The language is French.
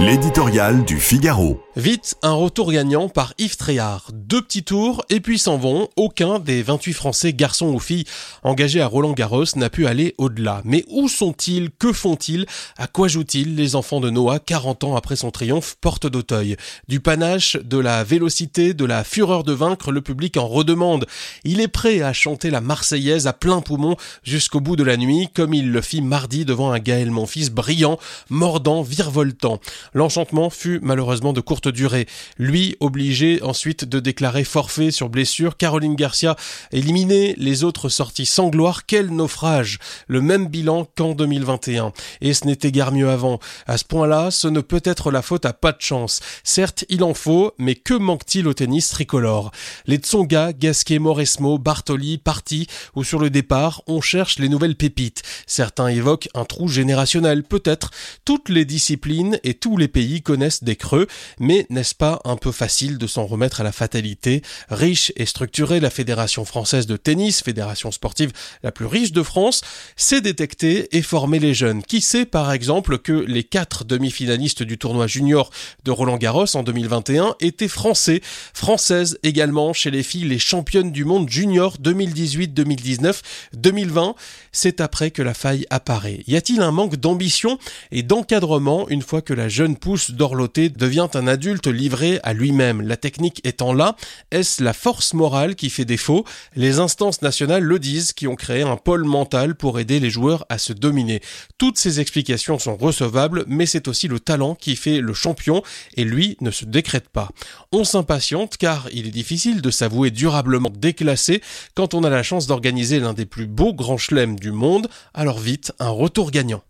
L'éditorial du Figaro. Vite, un retour gagnant par Yves Tréhard. Deux petits tours et puis s'en vont. Aucun des 28 Français, garçons ou filles, engagés à Roland Garros n'a pu aller au-delà. Mais où sont-ils? Que font-ils? À quoi jouent-ils les enfants de Noah 40 ans après son triomphe porte d'Auteuil? Du panache, de la vélocité, de la fureur de vaincre, le public en redemande. Il est prêt à chanter la Marseillaise à plein poumon jusqu'au bout de la nuit, comme il le fit mardi devant un Gaël Monfils brillant, mordant, virevoltant. L'enchantement fut malheureusement de courte durée. Lui obligé ensuite de déclarer forfait sur blessure, Caroline Garcia éliminée, les autres sortis sans gloire, quel naufrage Le même bilan qu'en 2021. Et ce n'était guère mieux avant. À ce point-là, ce ne peut être la faute à pas de chance. Certes, il en faut, mais que manque-t-il au tennis tricolore? Les Tsonga, Gasquet, Moresmo, Bartoli, Parti ou sur le départ, on cherche les nouvelles pépites. Certains évoquent un trou générationnel, peut-être. Toutes les disciplines et tous les pays connaissent des creux, mais n'est-ce pas un peu facile de s'en remettre à la fatalité? Riche et structurée, la Fédération française de tennis, fédération sportive la plus riche de France, sait détecter et former les jeunes. Qui sait par exemple que les quatre demi-finalistes du tournoi junior de Roland Garros en 2021 étaient français, françaises également chez les filles, les championnes du monde junior 2018, 2019, 2020. C'est après que la faille apparaît. Y a-t-il un manque d'ambition et d'encadrement une fois que la pousse d'Orloté devient un adulte livré à lui-même. La technique étant là, est-ce la force morale qui fait défaut? Les instances nationales le disent, qui ont créé un pôle mental pour aider les joueurs à se dominer. Toutes ces explications sont recevables, mais c'est aussi le talent qui fait le champion, et lui ne se décrète pas. On s'impatiente car il est difficile de s'avouer durablement déclassé quand on a la chance d'organiser l'un des plus beaux grands chelems du monde, alors vite, un retour gagnant.